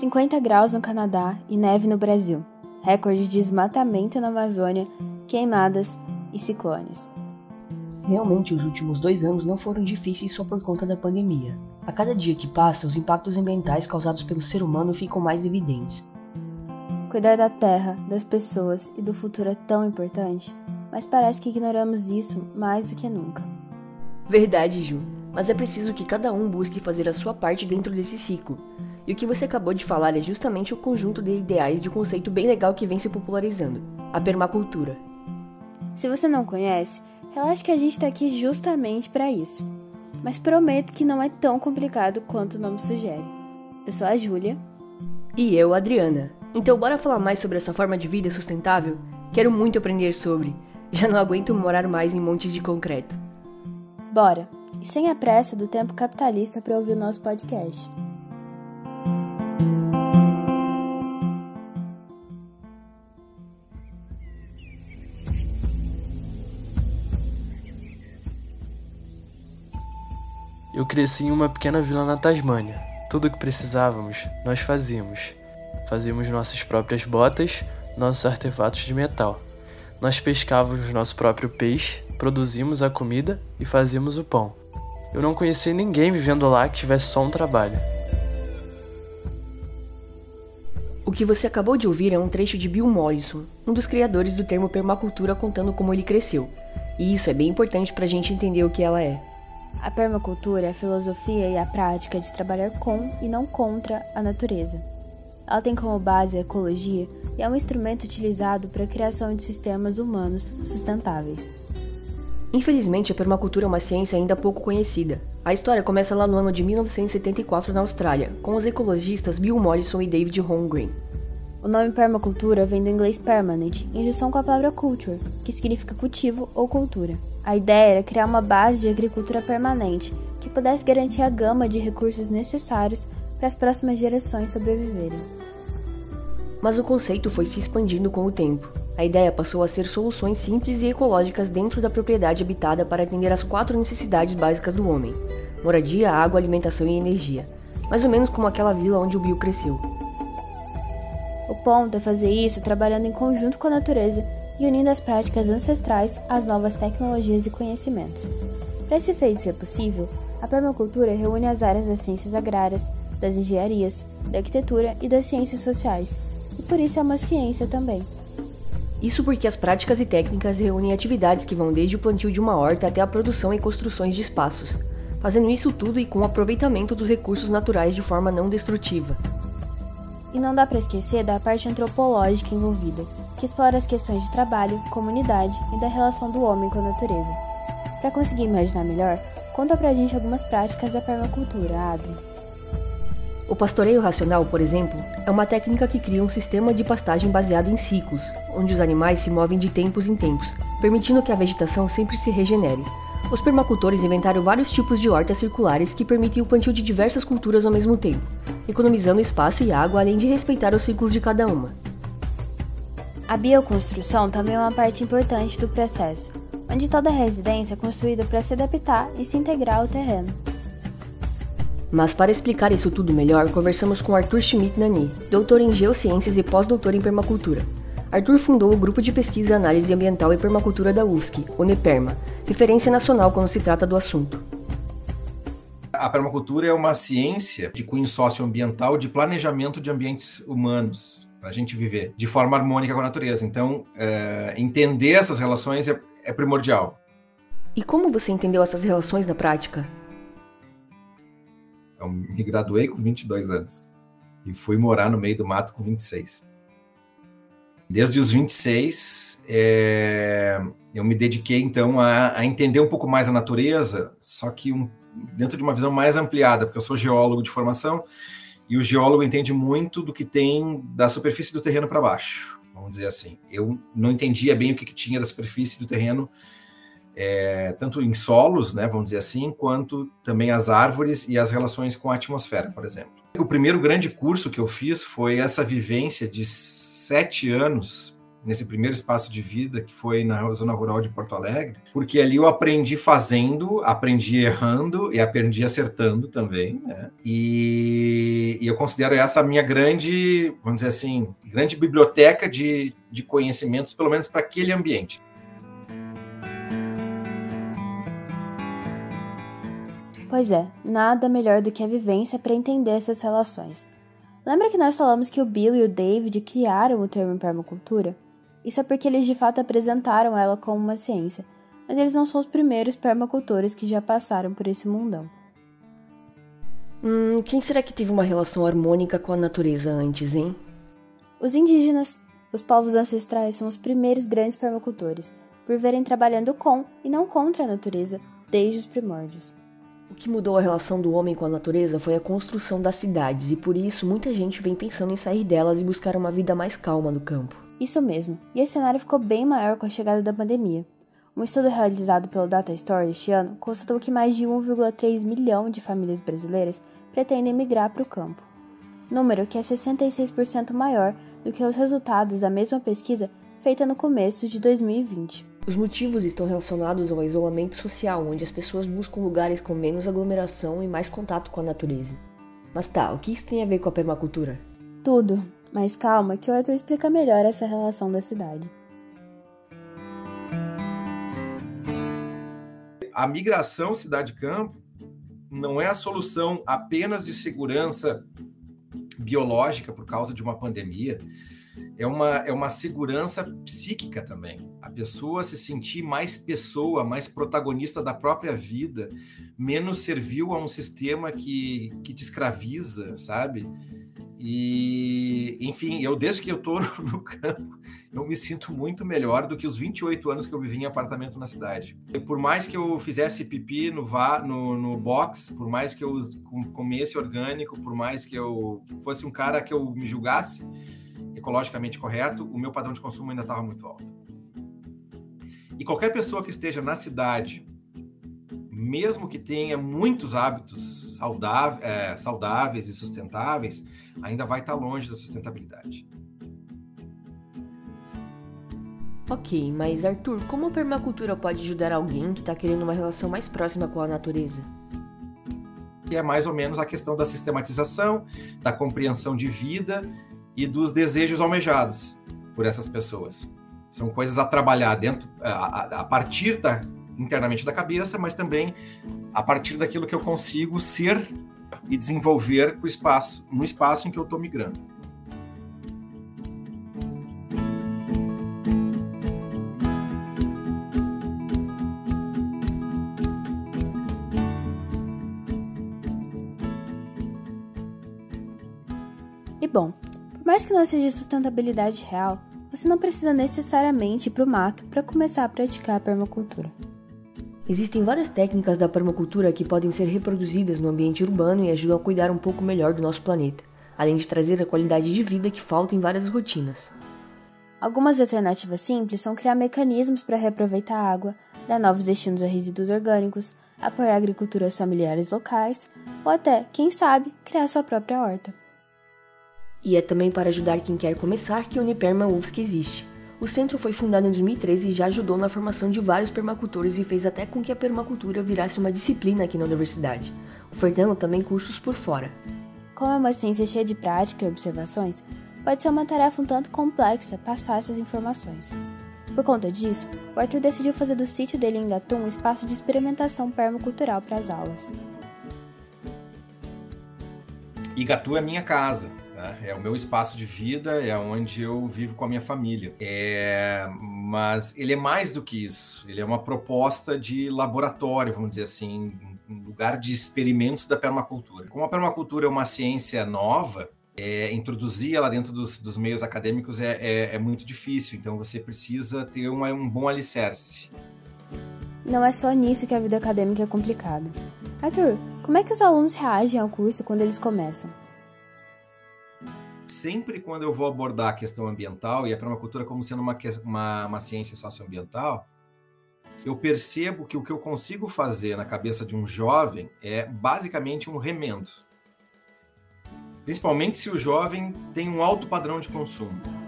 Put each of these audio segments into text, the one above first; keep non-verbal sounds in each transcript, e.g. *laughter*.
50 graus no Canadá e neve no Brasil. Recorde de desmatamento na Amazônia, queimadas e ciclones. Realmente, os últimos dois anos não foram difíceis só por conta da pandemia. A cada dia que passa, os impactos ambientais causados pelo ser humano ficam mais evidentes. Cuidar da terra, das pessoas e do futuro é tão importante, mas parece que ignoramos isso mais do que nunca. Verdade, Ju, mas é preciso que cada um busque fazer a sua parte dentro desse ciclo. E o que você acabou de falar é justamente o conjunto de ideais de um conceito bem legal que vem se popularizando: a permacultura. Se você não conhece, relaxa que a gente está aqui justamente para isso. Mas prometo que não é tão complicado quanto o nome sugere. Eu sou a Júlia. E eu, Adriana. Então, bora falar mais sobre essa forma de vida sustentável? Quero muito aprender sobre. Já não aguento morar mais em montes de concreto. Bora! E sem a pressa do tempo capitalista para ouvir o nosso podcast. Eu cresci em uma pequena vila na Tasmânia. Tudo o que precisávamos, nós fazíamos. Fazíamos nossas próprias botas, nossos artefatos de metal. Nós pescávamos nosso próprio peixe, produzimos a comida e fazíamos o pão. Eu não conheci ninguém vivendo lá que tivesse só um trabalho. O que você acabou de ouvir é um trecho de Bill Mollison, um dos criadores do termo permacultura, contando como ele cresceu. E isso é bem importante para a gente entender o que ela é. A permacultura é a filosofia e a prática de trabalhar com e não contra a natureza. Ela tem como base a ecologia e é um instrumento utilizado para a criação de sistemas humanos sustentáveis. Infelizmente, a permacultura é uma ciência ainda pouco conhecida. A história começa lá no ano de 1974 na Austrália, com os ecologistas Bill Mollison e David Holmgren. O nome permacultura vem do inglês permanent, em junção com a palavra culture, que significa cultivo ou cultura. A ideia era criar uma base de agricultura permanente que pudesse garantir a gama de recursos necessários para as próximas gerações sobreviverem. Mas o conceito foi se expandindo com o tempo. A ideia passou a ser soluções simples e ecológicas dentro da propriedade habitada para atender às quatro necessidades básicas do homem: moradia, água, alimentação e energia. Mais ou menos como aquela vila onde o Bill cresceu. O ponto é fazer isso trabalhando em conjunto com a natureza e unindo as práticas ancestrais às novas tecnologias e conhecimentos. Para esse feito ser possível, a permacultura reúne as áreas das ciências agrárias, das engenharias, da arquitetura e das ciências sociais, e por isso é uma ciência também. Isso porque as práticas e técnicas reúnem atividades que vão desde o plantio de uma horta até a produção e construções de espaços, fazendo isso tudo e com o aproveitamento dos recursos naturais de forma não destrutiva. E não dá para esquecer da parte antropológica envolvida, que explora as questões de trabalho, comunidade e da relação do homem com a natureza. Para conseguir imaginar melhor, conta pra gente algumas práticas da permacultura, Adri. O pastoreio racional, por exemplo, é uma técnica que cria um sistema de pastagem baseado em ciclos, onde os animais se movem de tempos em tempos, permitindo que a vegetação sempre se regenere. Os permacultores inventaram vários tipos de hortas circulares que permitem o plantio de diversas culturas ao mesmo tempo, economizando espaço e água além de respeitar os ciclos de cada uma. A bioconstrução também é uma parte importante do processo, onde toda residência é construída para se adaptar e se integrar ao terreno. Mas para explicar isso tudo melhor, conversamos com Arthur Schmidt Nani, doutor em Geociências e pós-doutor em Permacultura. Arthur fundou o Grupo de Pesquisa e Análise Ambiental e Permacultura da UFSC, o NEPERMA, referência nacional quando se trata do assunto. A permacultura é uma ciência de cunho socioambiental de planejamento de ambientes humanos para a gente viver de forma harmônica com a natureza. Então, é, entender essas relações é, é primordial. E como você entendeu essas relações na prática? Eu me graduei com 22 anos e fui morar no meio do mato com 26. Desde os 26, é, eu me dediquei então a, a, entender um pouco mais a natureza, só que um, dentro de uma visão mais ampliada, porque eu sou geólogo de formação e o geólogo entende muito do que tem da superfície do terreno para baixo, vamos dizer assim. Eu não entendia bem o que, que tinha da superfície do terreno é, tanto em solos, né, vamos dizer assim, quanto também as árvores e as relações com a atmosfera, por exemplo. O primeiro grande curso que eu fiz foi essa vivência de sete anos nesse primeiro espaço de vida que foi na zona rural de Porto Alegre, porque ali eu aprendi fazendo, aprendi errando e aprendi acertando também, né? E, e eu considero essa a minha grande, vamos dizer assim, grande biblioteca de, de conhecimentos, pelo menos para aquele ambiente. Pois é, nada melhor do que a vivência para entender essas relações. Lembra que nós falamos que o Bill e o David criaram o termo permacultura? Isso é porque eles de fato apresentaram ela como uma ciência, mas eles não são os primeiros permacultores que já passaram por esse mundão. Hum, quem será que teve uma relação harmônica com a natureza antes, hein? Os indígenas, os povos ancestrais, são os primeiros grandes permacultores, por verem trabalhando com e não contra a natureza desde os primórdios. O que mudou a relação do homem com a natureza foi a construção das cidades, e por isso muita gente vem pensando em sair delas e buscar uma vida mais calma no campo. Isso mesmo, e esse cenário ficou bem maior com a chegada da pandemia. Um estudo realizado pelo Data Story este ano constatou que mais de 1,3 milhão de famílias brasileiras pretendem migrar para o campo, número que é 66% maior do que os resultados da mesma pesquisa feita no começo de 2020. Os motivos estão relacionados ao isolamento social, onde as pessoas buscam lugares com menos aglomeração e mais contato com a natureza. Mas tá, o que isso tem a ver com a permacultura? Tudo, mas calma que o Arthur explica melhor essa relação da cidade. A migração cidade-campo não é a solução apenas de segurança biológica por causa de uma pandemia, é uma, é uma segurança psíquica também. A pessoa se sentir mais pessoa, mais protagonista da própria vida, menos servil a um sistema que, que te escraviza, sabe? E, enfim, eu desde que eu tô *laughs* no campo, eu me sinto muito melhor do que os 28 anos que eu vivi em apartamento na cidade. E por mais que eu fizesse pipi no, va, no, no box, por mais que eu comesse orgânico, por mais que eu fosse um cara que eu me julgasse, ecologicamente correto, o meu padrão de consumo ainda estava muito alto. E qualquer pessoa que esteja na cidade, mesmo que tenha muitos hábitos saudáveis, é, saudáveis e sustentáveis, ainda vai estar longe da sustentabilidade. Ok, mas Arthur, como a permacultura pode ajudar alguém que está querendo uma relação mais próxima com a natureza? é mais ou menos a questão da sistematização, da compreensão de vida e dos desejos almejados por essas pessoas. São coisas a trabalhar dentro, a, a partir da internamente da cabeça, mas também a partir daquilo que eu consigo ser e desenvolver o espaço, no espaço em que eu estou migrando. E bom, mais que não seja sustentabilidade real, você não precisa necessariamente ir para o mato para começar a praticar a permacultura. Existem várias técnicas da permacultura que podem ser reproduzidas no ambiente urbano e ajudam a cuidar um pouco melhor do nosso planeta, além de trazer a qualidade de vida que falta em várias rotinas. Algumas alternativas simples são criar mecanismos para reaproveitar a água, dar novos destinos a resíduos orgânicos, apoiar agriculturas familiares locais ou até, quem sabe, criar sua própria horta. E é também para ajudar quem quer começar que a Uniperma UFSC existe. O centro foi fundado em 2013 e já ajudou na formação de vários permacultores e fez até com que a permacultura virasse uma disciplina aqui na universidade, ofertando também cursos por fora. Como é uma ciência cheia de prática e observações, pode ser uma tarefa um tanto complexa passar essas informações. Por conta disso, o Arthur decidiu fazer do sítio dele em Gatum um espaço de experimentação permacultural para as aulas. Igatu é minha casa. Né? É o meu espaço de vida, é onde eu vivo com a minha família. É, mas ele é mais do que isso. Ele é uma proposta de laboratório, vamos dizer assim, um lugar de experimentos da permacultura. Como a permacultura é uma ciência nova, é, introduzir ela dentro dos, dos meios acadêmicos é, é, é, muito difícil. Então você precisa ter um bom alicerce. Não é só nisso que a vida acadêmica é complicada. Arthur, como é que os alunos reagem ao curso quando eles começam? Sempre quando eu vou abordar a questão ambiental e a permacultura como sendo uma, uma, uma ciência socioambiental, eu percebo que o que eu consigo fazer na cabeça de um jovem é basicamente um remendo. Principalmente se o jovem tem um alto padrão de consumo.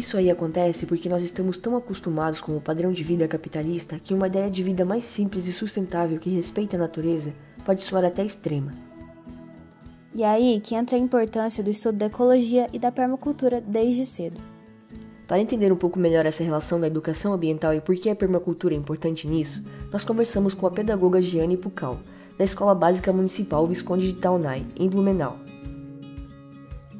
Isso aí acontece porque nós estamos tão acostumados com o padrão de vida capitalista que uma ideia de vida mais simples e sustentável que respeita a natureza pode soar até extrema. E aí que entra a importância do estudo da ecologia e da permacultura desde cedo. Para entender um pouco melhor essa relação da educação ambiental e por que a permacultura é importante nisso, nós conversamos com a pedagoga Giane Pucal, da Escola Básica Municipal Visconde de Taunay, em Blumenau.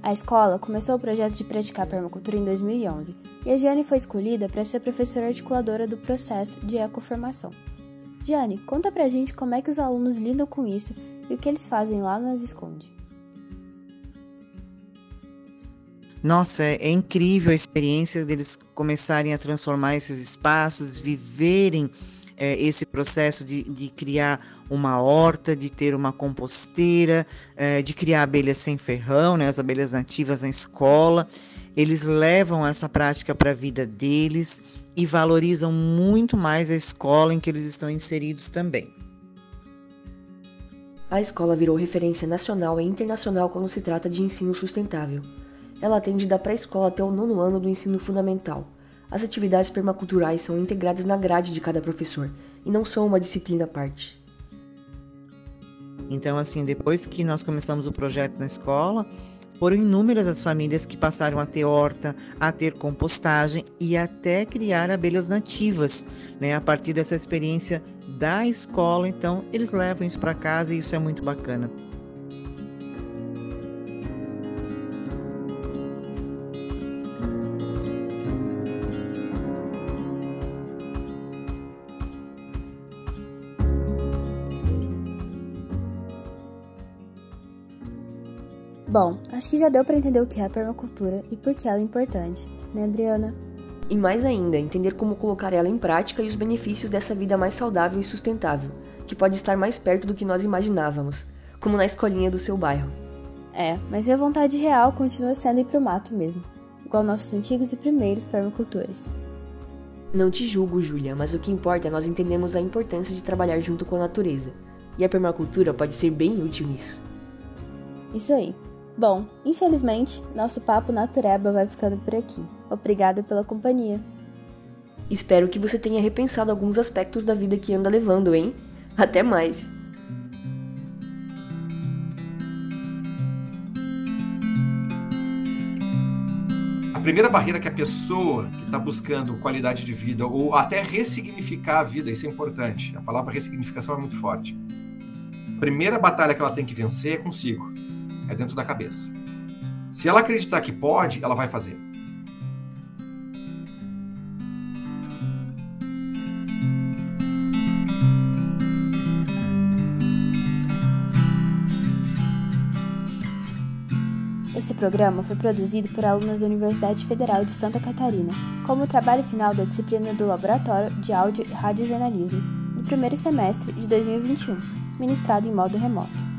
A escola começou o projeto de praticar permacultura em 2011 e a Giane foi escolhida para ser professora articuladora do processo de ecoformação. Giane, conta pra gente como é que os alunos lidam com isso e o que eles fazem lá na Visconde. Nossa, é, é incrível a experiência deles começarem a transformar esses espaços, viverem é, esse processo de, de, criar uma horta, de ter uma composteira, é, de criar abelhas sem ferrão, né, as abelhas nativas na escola. Eles levam essa prática para a vida deles e valorizam muito mais a escola em que eles estão inseridos também. A escola virou referência nacional e internacional quando se trata de ensino sustentável. Ela atende da pré-escola até o nono ano do ensino fundamental as atividades permaculturais são integradas na grade de cada professor e não são uma disciplina à parte. Então, assim, depois que nós começamos o projeto na escola, foram inúmeras as famílias que passaram a ter horta, a ter compostagem e até criar abelhas nativas, né? A partir dessa experiência da escola, então eles levam isso para casa e isso é muito bacana. Bom, acho que já deu para entender o que é a permacultura e por que ela é importante, né, Adriana? E mais ainda, entender como colocar ela em prática e os benefícios dessa vida mais saudável e sustentável, que pode estar mais perto do que nós imaginávamos, como na escolinha do seu bairro. É, mas a vontade real continua sendo ir pro mato mesmo, igual nossos antigos e primeiros permacultores. Não te julgo, Júlia, mas o que importa é nós entendermos a importância de trabalhar junto com a natureza. E a permacultura pode ser bem útil nisso. Isso aí. Bom, infelizmente, nosso papo natureba vai ficando por aqui. Obrigada pela companhia. Espero que você tenha repensado alguns aspectos da vida que anda levando, hein? Até mais! A primeira barreira que a pessoa que está buscando qualidade de vida ou até ressignificar a vida, isso é importante. A palavra ressignificação é muito forte. A primeira batalha que ela tem que vencer é consigo é dentro da cabeça. Se ela acreditar que pode, ela vai fazer. Esse programa foi produzido por alunos da Universidade Federal de Santa Catarina, como o trabalho final da disciplina do Laboratório de Áudio e Radiojornalismo, no primeiro semestre de 2021, ministrado em modo remoto.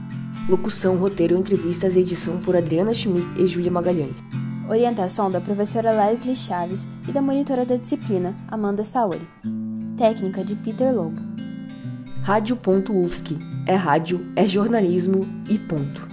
Locução, roteiro, entrevistas e edição por Adriana Schmidt e Júlia Magalhães. Orientação da professora Leslie Chaves e da monitora da disciplina, Amanda Saori. Técnica de Peter Lobo. Rádio.UFSC. É rádio, é jornalismo e ponto.